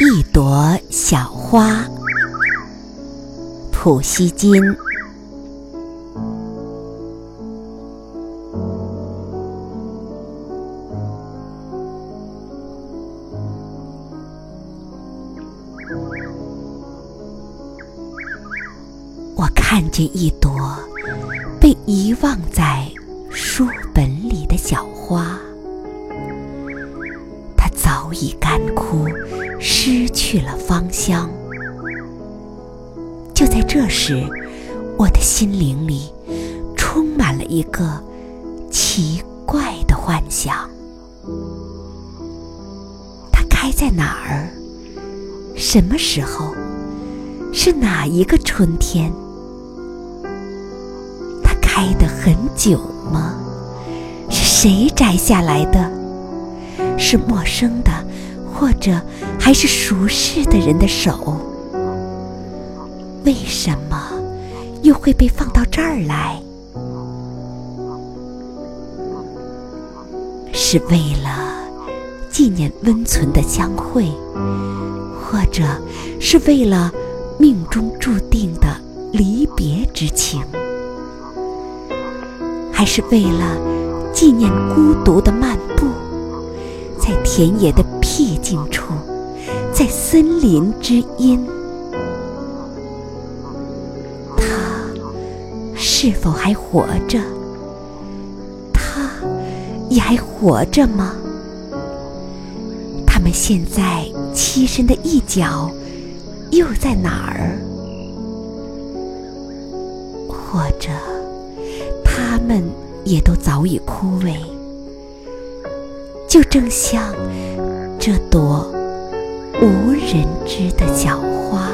一朵小花，普希金。我看见一朵被遗忘在书本里的小花，它早已干枯，失去了芳香。就在这时，我的心灵里充满了一个奇怪的幻想：它开在哪儿？什么时候？是哪一个春天？它开得很久吗？是谁摘下来的？是陌生的，或者还是熟识的人的手？为什么又会被放到这儿来？是为了纪念温存的相会，或者是为了命中注定的离别之情？还是为了纪念孤独的漫步，在田野的僻静处，在森林之阴，他是否还活着？他也还活着吗？他们现在栖身的一角又在哪儿？或者？他们也都早已枯萎，就正像这朵无人知的小花。